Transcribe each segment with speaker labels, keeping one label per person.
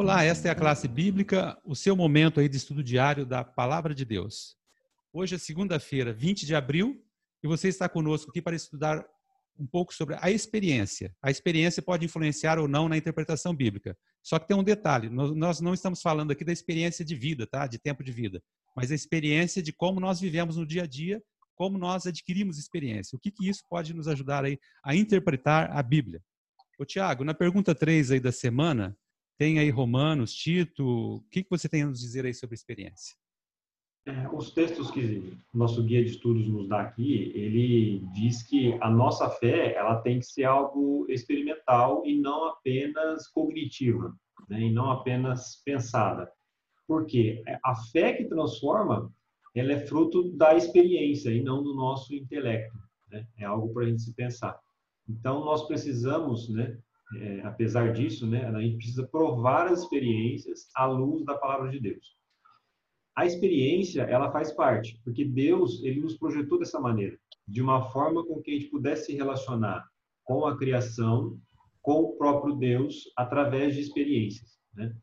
Speaker 1: Olá, esta é a classe bíblica, o seu momento aí de estudo diário da Palavra de Deus. Hoje é segunda-feira, 20 de abril, e você está conosco aqui para estudar um pouco sobre a experiência. A experiência pode influenciar ou não na interpretação bíblica. Só que tem um detalhe: nós não estamos falando aqui da experiência de vida, tá? De tempo de vida, mas a experiência de como nós vivemos no dia a dia, como nós adquirimos experiência. O que, que isso pode nos ajudar aí a interpretar a Bíblia? Ô, Tiago, na pergunta 3 aí da semana, tem aí Romanos, Tito, o que, que você tem a nos dizer aí sobre experiência?
Speaker 2: É, os textos que nosso guia de estudos nos dá aqui, ele diz que a nossa fé ela tem que ser algo experimental e não apenas cognitiva, né? e não apenas pensada. Porque a fé que transforma, ela é fruto da experiência e não do nosso intelecto. Né? É algo para a gente se pensar. Então, nós precisamos, né, é, apesar disso, né, a gente precisa provar as experiências à luz da palavra de Deus. A experiência, ela faz parte, porque Deus, ele nos projetou dessa maneira, de uma forma com que a gente pudesse se relacionar com a criação, com o próprio Deus, através de experiências, né?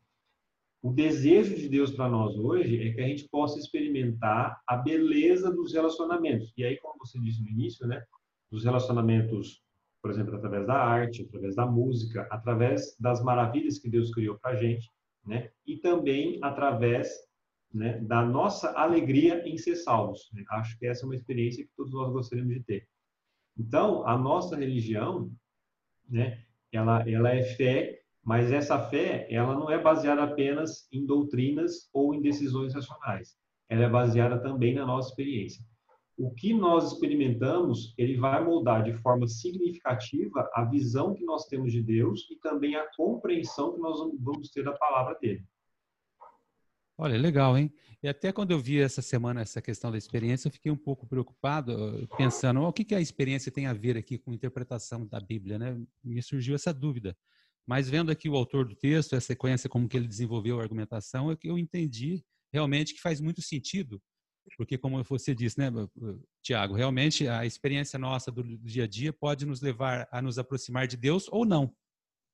Speaker 2: O desejo de Deus para nós hoje é que a gente possa experimentar a beleza dos relacionamentos. E aí, como você disse no início, né, dos relacionamentos por exemplo, através da arte, através da música, através das maravilhas que Deus criou para a gente, né? E também através né, da nossa alegria em ser salvos. Né? Acho que essa é uma experiência que todos nós gostaríamos de ter. Então, a nossa religião, né, ela, ela é fé, mas essa fé, ela não é baseada apenas em doutrinas ou em decisões racionais. Ela é baseada também na nossa experiência o que nós experimentamos, ele vai moldar de forma significativa a visão que nós temos de Deus e também a compreensão que nós vamos ter da palavra dele.
Speaker 1: Olha, legal, hein? E até quando eu vi essa semana essa questão da experiência, eu fiquei um pouco preocupado, pensando, oh, o que, que a experiência tem a ver aqui com a interpretação da Bíblia, né? Me surgiu essa dúvida. Mas vendo aqui o autor do texto, a sequência como que ele desenvolveu a argumentação, é eu entendi realmente que faz muito sentido porque como você disse, né, Tiago, realmente a experiência nossa do dia a dia pode nos levar a nos aproximar de Deus ou não.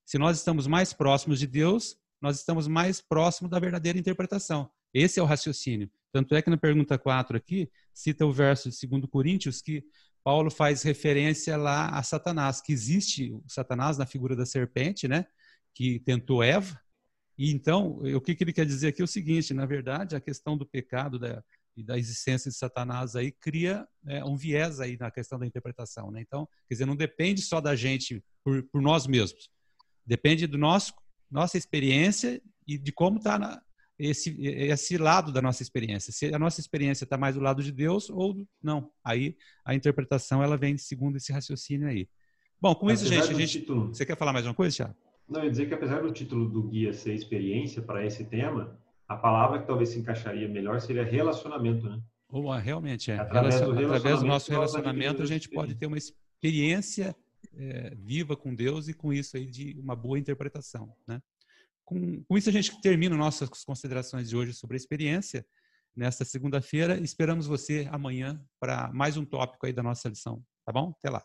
Speaker 1: Se nós estamos mais próximos de Deus, nós estamos mais próximos da verdadeira interpretação. Esse é o raciocínio. Tanto é que na pergunta 4 aqui, cita o verso de 2 Coríntios que Paulo faz referência lá a Satanás, que existe o Satanás na figura da serpente, né, que tentou Eva. E então, o que, que ele quer dizer aqui é o seguinte, na verdade, a questão do pecado, da, e da existência de Satanás aí cria né, um viés aí na questão da interpretação, né? Então, quer dizer, não depende só da gente por, por nós mesmos, depende do nosso nossa experiência e de como está esse esse lado da nossa experiência. Se a nossa experiência está mais do lado de Deus ou não, aí a interpretação ela vem segundo esse raciocínio aí. Bom, com apesar isso, gente, gente. Título... Você quer falar mais uma coisa, Thiago?
Speaker 2: Não, eu ia dizer que apesar do título do guia ser experiência para esse tema, a palavra que talvez se encaixaria melhor seria relacionamento, né?
Speaker 1: Ou, realmente, é. Através, do, através do nosso relacionamento, a gente pode ter uma experiência é, viva com Deus e com isso aí de uma boa interpretação, né? Com, com isso a gente termina nossas considerações de hoje sobre a experiência nesta segunda-feira. Esperamos você amanhã para mais um tópico aí da nossa lição, tá bom? Até lá.